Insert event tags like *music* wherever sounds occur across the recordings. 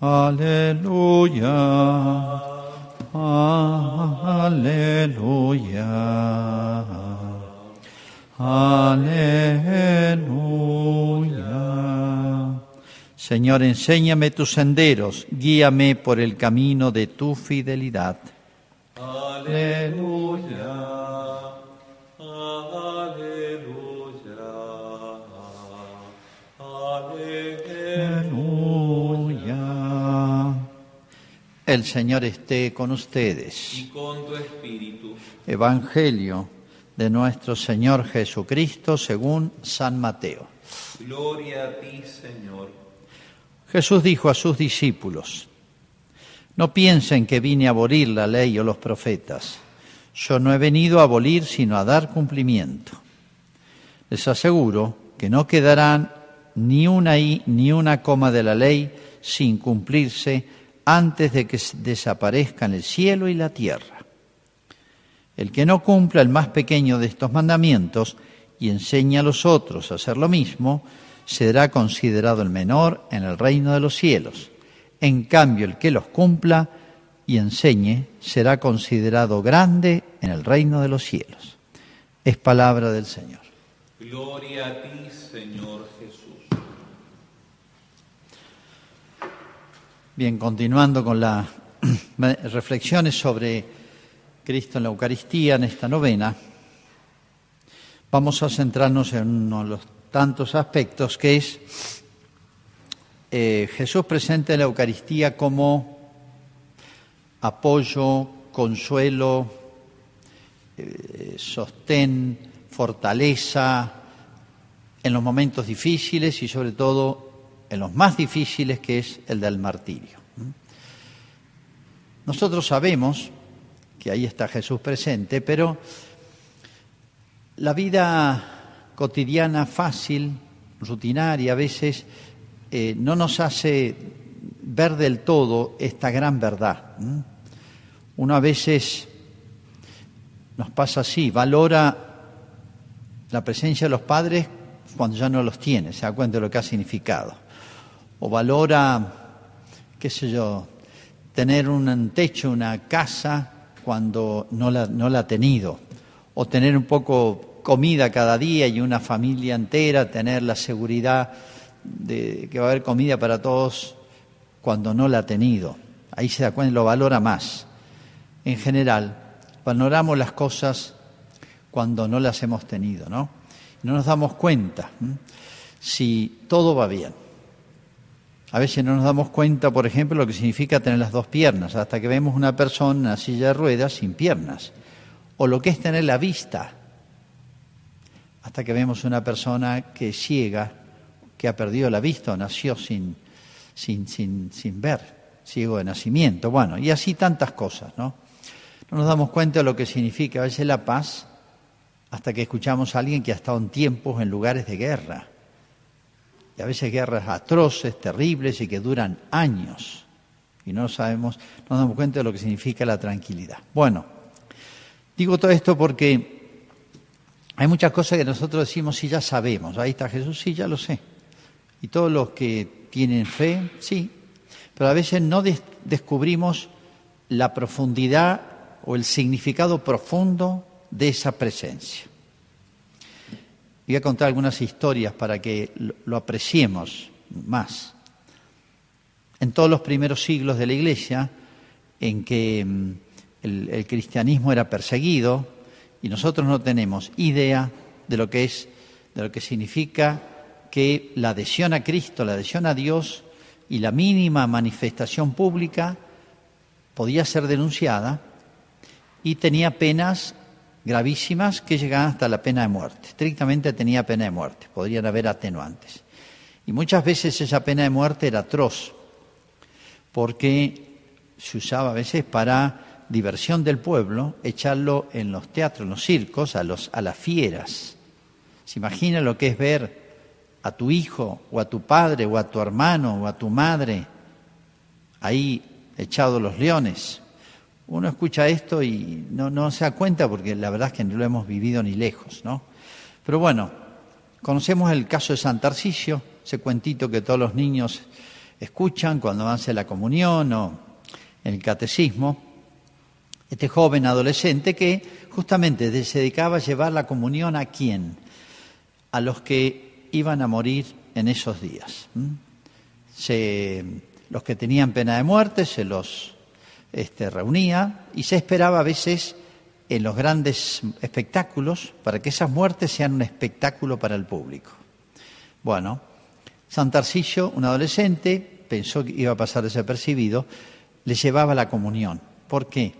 Aleluya. Aleluya. Aleluya. Señor, enséñame tus senderos, guíame por el camino de tu fidelidad. Aleluya. El Señor esté con ustedes. Y con tu espíritu. Evangelio de nuestro Señor Jesucristo según San Mateo. Gloria a ti, Señor. Jesús dijo a sus discípulos, no piensen que vine a abolir la ley o los profetas. Yo no he venido a abolir, sino a dar cumplimiento. Les aseguro que no quedarán ni una i ni una coma de la ley sin cumplirse antes de que desaparezcan el cielo y la tierra. El que no cumpla el más pequeño de estos mandamientos y enseña a los otros a hacer lo mismo, será considerado el menor en el reino de los cielos. En cambio, el que los cumpla y enseñe será considerado grande en el reino de los cielos. Es palabra del Señor. Gloria a ti, Señor Jesús. Bien, continuando con las *clears throat* reflexiones sobre Cristo en la Eucaristía en esta novena, vamos a centrarnos en uno de los tantos aspectos que es eh, Jesús presente en la Eucaristía como apoyo, consuelo, eh, sostén, fortaleza en los momentos difíciles y sobre todo en los más difíciles, que es el del martirio. Nosotros sabemos que ahí está Jesús presente, pero la vida cotidiana fácil, rutinaria, a veces eh, no nos hace ver del todo esta gran verdad. Uno a veces nos pasa así, valora la presencia de los padres cuando ya no los tiene, se da cuenta de lo que ha significado o valora, qué sé yo, tener un techo, una casa cuando no la, no la ha tenido, o tener un poco comida cada día y una familia entera, tener la seguridad de que va a haber comida para todos cuando no la ha tenido. Ahí se da cuenta, lo valora más. En general, valoramos las cosas cuando no las hemos tenido, ¿no? No nos damos cuenta si todo va bien. A veces no nos damos cuenta, por ejemplo, lo que significa tener las dos piernas, hasta que vemos una persona en una silla de ruedas sin piernas, o lo que es tener la vista, hasta que vemos una persona que es ciega, que ha perdido la vista o nació sin, sin, sin, sin ver, ciego de nacimiento. Bueno, y así tantas cosas, ¿no? No nos damos cuenta de lo que significa a veces la paz hasta que escuchamos a alguien que ha estado en tiempos, en lugares de guerra y a veces guerras atroces, terribles y que duran años. Y no sabemos, no nos damos cuenta de lo que significa la tranquilidad. Bueno, digo todo esto porque hay muchas cosas que nosotros decimos, sí, ya sabemos. Ahí está Jesús, sí, ya lo sé. Y todos los que tienen fe, sí. Pero a veces no descubrimos la profundidad o el significado profundo de esa presencia. Voy a contar algunas historias para que lo apreciemos más. En todos los primeros siglos de la Iglesia, en que mm, el, cristianismo era perseguido, y nosotros no tenemos idea de lo que es, de lo que significa que la adhesión a Cristo, la adhesión a Dios y la mínima manifestación pública podía ser denunciada y tenía penas gravísimas que llegaban hasta la pena de muerte. Estrictamente tenía pena de muerte, podrían haber atenuantes. Y muchas veces esa pena de muerte era atroz, porque se usaba a veces para diversión del pueblo, echarlo en los teatros, en los circos, a, los, a las fieras. ¿Se imagina lo que es ver a tu hijo o a tu padre o a tu hermano o a tu madre ahí echado los leones? Uno escucha esto y no, se da cuenta porque la verdad es que no lo hemos vivido ni lejos, ¿no? Pero bueno, conocemos el caso de San Tarcisio, ese cuentito que todos los niños escuchan cuando avance la comunión o el catecismo, este joven adolescente que justamente se dedicaba a llevar la comunión a quién? A los que iban a morir en esos días. Se, los que tenían pena de muerte se los este, reunía y se esperaba a veces en los grandes espectáculos para que esas muertes sean un espectáculo para el público. Bueno, San Tarcillo, un adolescente, pensó que iba a pasar desapercibido, le llevaba la comunión. ¿Por qué?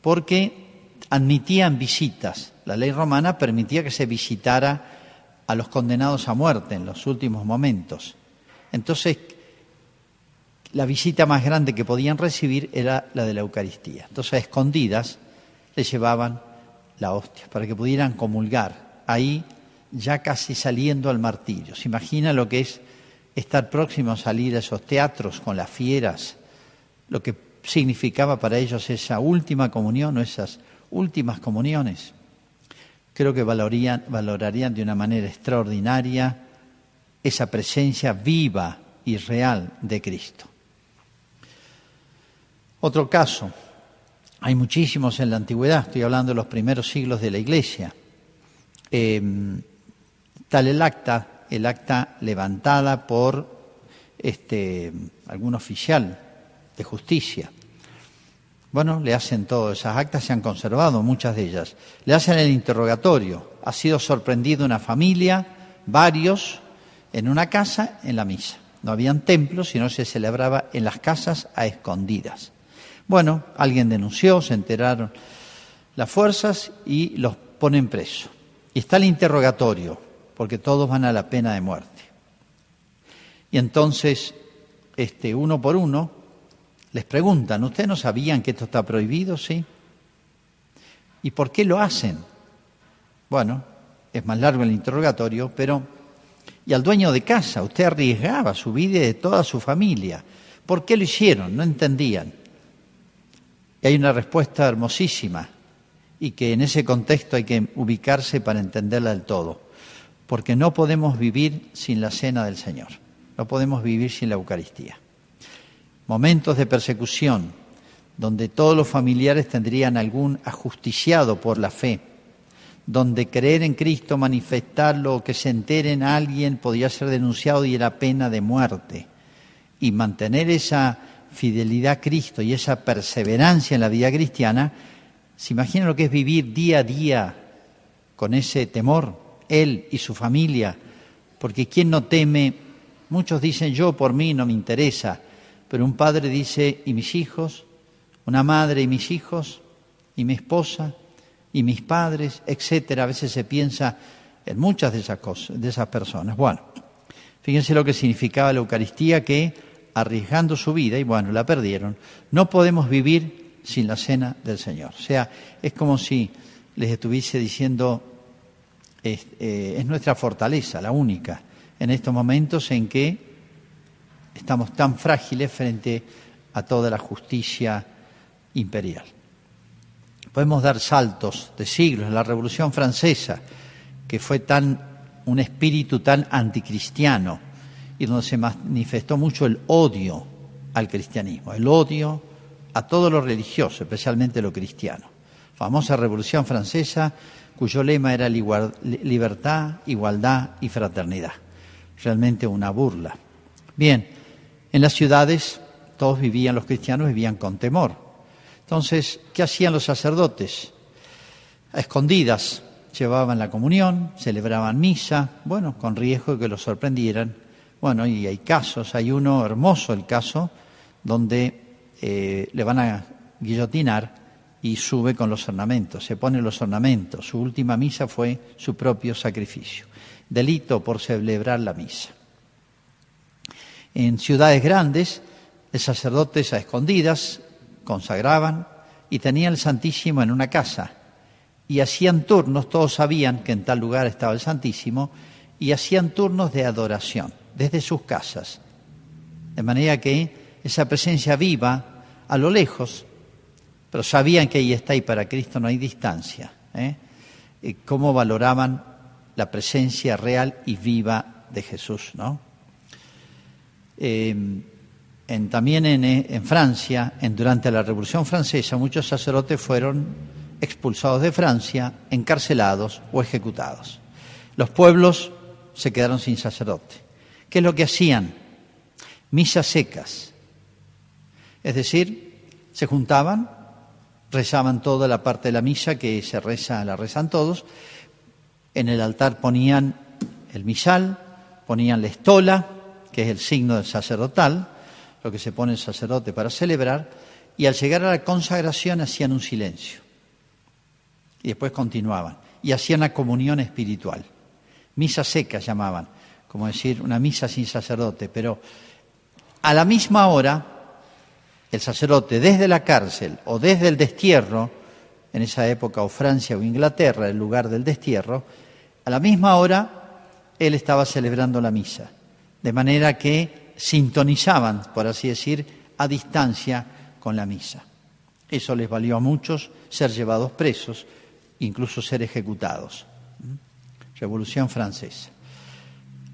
Porque admitían visitas. La ley romana permitía que se visitara a los condenados a muerte en los últimos momentos. Entonces, la visita más grande que podían recibir era la de la Eucaristía. Entonces, a escondidas, le llevaban la hostia para que pudieran comulgar. Ahí, ya casi saliendo al martirio. ¿Se imagina lo que es estar próximo a salir a esos teatros con las fieras? Lo que significaba para ellos esa última comunión o esas últimas comuniones. Creo que valorarían de una manera extraordinaria esa presencia viva y real de Cristo. Otro caso, hay muchísimos en la antigüedad, estoy hablando de los primeros siglos de la Iglesia. Em, tal el acta, el acta levantada por este, algún oficial de justicia. Bueno, le hacen todas esas actas, se han conservado muchas de ellas. Le hacen el interrogatorio. Ha sido sorprendido una familia, varios, en una casa, en la misa. No habían templos, sino se celebraba en las casas a escondidas. Bueno, alguien denunció, se enteraron las fuerzas y los ponen preso. Y está el interrogatorio, porque todos van a la pena de muerte. Y entonces, este, uno por uno, les preguntan, ¿ustedes no sabían que esto está prohibido? Sí. ¿Y por qué lo hacen? Bueno, es más largo el interrogatorio, pero... Y al dueño de casa, usted arriesgaba su vida y de toda su familia. ¿Por qué lo hicieron? No entendían. Y hay una respuesta hermosísima y que en ese contexto hay que ubicarse para entenderla del todo. Porque no podemos vivir sin la cena del Señor, no podemos vivir sin la Eucaristía. Momentos de persecución donde todos los familiares tendrían algún ajusticiado por la fe, donde creer en Cristo, manifestarlo, que se enteren a alguien podía ser denunciado y era pena de muerte. Y mantener esa fidelidad a Cristo y esa perseverancia en la vida cristiana, ¿se imagina lo que es vivir día a día con ese temor, él y su familia? Porque quien no teme, muchos dicen yo por mí no me interesa, pero un padre dice, ¿y mis hijos? Una madre y mis hijos, y mi esposa, y mis padres, etcétera. A veces se piensa en muchas de esas cosas, de esas personas. Bueno, fíjense lo que significaba la Eucaristía que arriesgando su vida y bueno, la perdieron. No podemos vivir sin la cena del Señor. O sea, es como si les estuviese diciendo, es, eh, es nuestra fortaleza, la única, en estos momentos en que estamos tan frágiles frente a toda la justicia imperial. Podemos dar saltos de siglos. La Revolución Francesa, que fue tan un espíritu tan anticristiano, y donde se manifestó mucho el odio al cristianismo, el odio a todo lo religioso, especialmente lo cristiano. Famosa Revolución Francesa, cuyo lema era libertad, igualdad y fraternidad. Realmente una burla. Bien, en las ciudades todos vivían, los cristianos vivían con temor. Entonces, ¿qué hacían los sacerdotes? A escondidas llevaban la comunión, celebraban misa, bueno, con riesgo de que los sorprendieran bueno, y hay casos, hay uno hermoso, el caso, donde eh, le van a guillotinar y sube con los ornamentos, se pone los ornamentos. Su última misa fue su propio sacrificio. Delito por celebrar la misa. En ciudades grandes, el sacerdote a escondidas consagraban y tenían el Santísimo en una casa. Y hacían turnos, todos sabían que en tal lugar estaba el Santísimo, y hacían turnos de adoración desde sus casas. De manera que esa presencia viva a lo lejos, pero sabían que ahí está y para Cristo no hay distancia. ¿eh? ¿Cómo valoraban la presencia real y viva de Jesús? ¿no? Eh, en, también en, Francia, durante la Revolución Francesa, muchos sacerdotes fueron expulsados de Francia, encarcelados o ejecutados. Los pueblos se quedaron sin sacerdote. ¿Qué es lo que hacían? Misas secas. Es decir, se juntaban, rezaban toda la parte de la misa que se reza, la rezan todos. En el altar ponían el misal, ponían la estola, que es el signo del sacerdotal, lo que se pone el sacerdote para celebrar, y al llegar a la consagración hacían un silencio. Y después continuaban. Y hacían la comunión espiritual. Misa seca llamaban, como decir, una misa sin sacerdote. Pero a la misma hora, el sacerdote desde la cárcel o desde el destierro, en esa época o Francia o Inglaterra, el lugar del destierro, a la misma hora él estaba celebrando la misa. De manera que sintonizaban, por así decir, a distancia con la misa. Eso les valió a muchos ser llevados presos, incluso ser ejecutados. Revolución Francesa.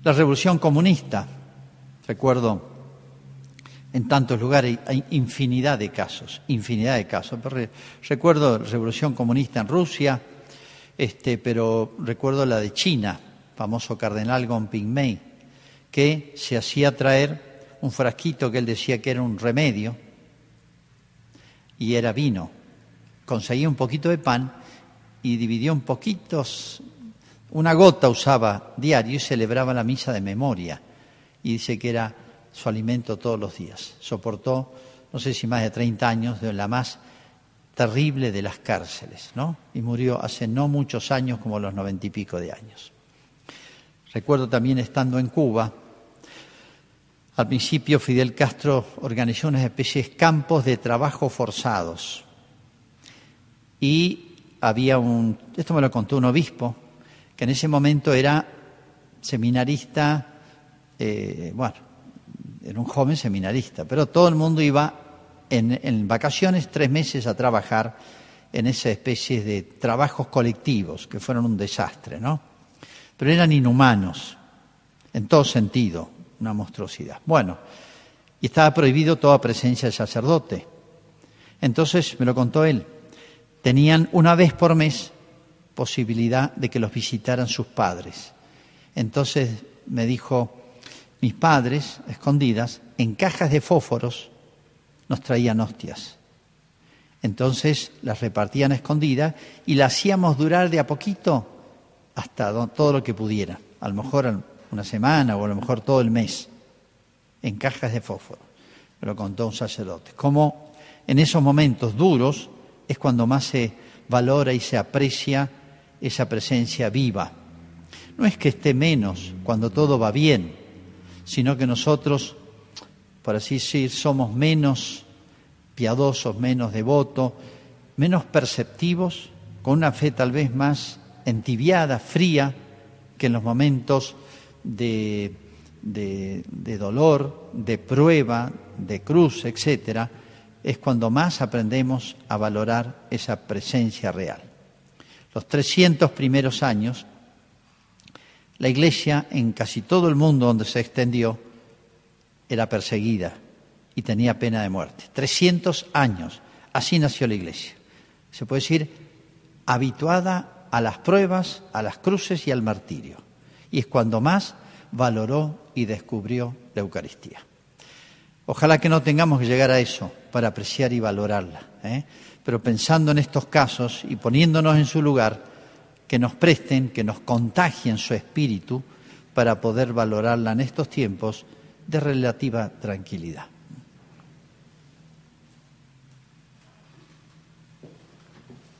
La Revolución Comunista, recuerdo en tantos lugares hay infinidad de casos, infinidad de casos. Recuerdo la Revolución Comunista en Rusia, este, pero recuerdo la de China, famoso cardenal Pingmei, que se hacía traer un frasquito que él decía que era un remedio y era vino. Conseguía un poquito de pan y dividió un poquito, una gota usaba diario y celebraba la misa de memoria. Y dice que era su alimento todos los días. Soportó, no sé si más de 30 años, de la más terrible de las cárceles, ¿no? Y murió hace no muchos años, como los noventa y pico de años. Recuerdo también estando en Cuba, al principio Fidel Castro organizó unas especies de campos de trabajo forzados. Y había un, esto me lo contó un obispo, que en ese momento era seminarista, eh, bueno, era un joven seminarista, pero todo el mundo iba en, en vacaciones tres meses a trabajar en esa especie de trabajos colectivos que fueron un desastre, ¿no? Pero eran inhumanos, en todo sentido, una monstruosidad. Bueno, y estaba prohibido toda presencia de sacerdote. Entonces, me lo contó él, tenían una vez por mes posibilidad de que los visitaran sus padres. Entonces me dijo, mis padres, escondidas, en cajas de fósforos, nos traían hostias. Entonces las repartían escondidas y las hacíamos durar de a poquito hasta todo lo que pudiera. A lo mejor una semana o a lo mejor todo el mes, en cajas de fósforo. Me lo contó un sacerdote. Como en esos momentos duros es cuando más se valora y se aprecia esa presencia viva. No es que esté menos cuando todo va bien, sino que nosotros, por así decir, somos menos piadosos, menos devotos, menos perceptivos, con una fe tal vez más entibiada, fría, que en los momentos de, de, dolor, de prueba, de cruz, etcétera, es cuando más aprendemos a valorar esa presencia real. Los 300 primeros años, la Iglesia en casi todo el mundo donde se extendió era perseguida y tenía pena de muerte. 300 años, así nació la Iglesia. Se puede decir habituada a las pruebas, a las cruces y al martirio y es cuando más valoró y descubrió la Eucaristía. Ojalá que no tengamos que llegar a eso para apreciar y valorarla, ¿eh? Pero pensando en estos casos y poniéndonos en su lugar, que nos presten, que nos contagien su espíritu para poder valorarla en estos tiempos de relativa tranquilidad.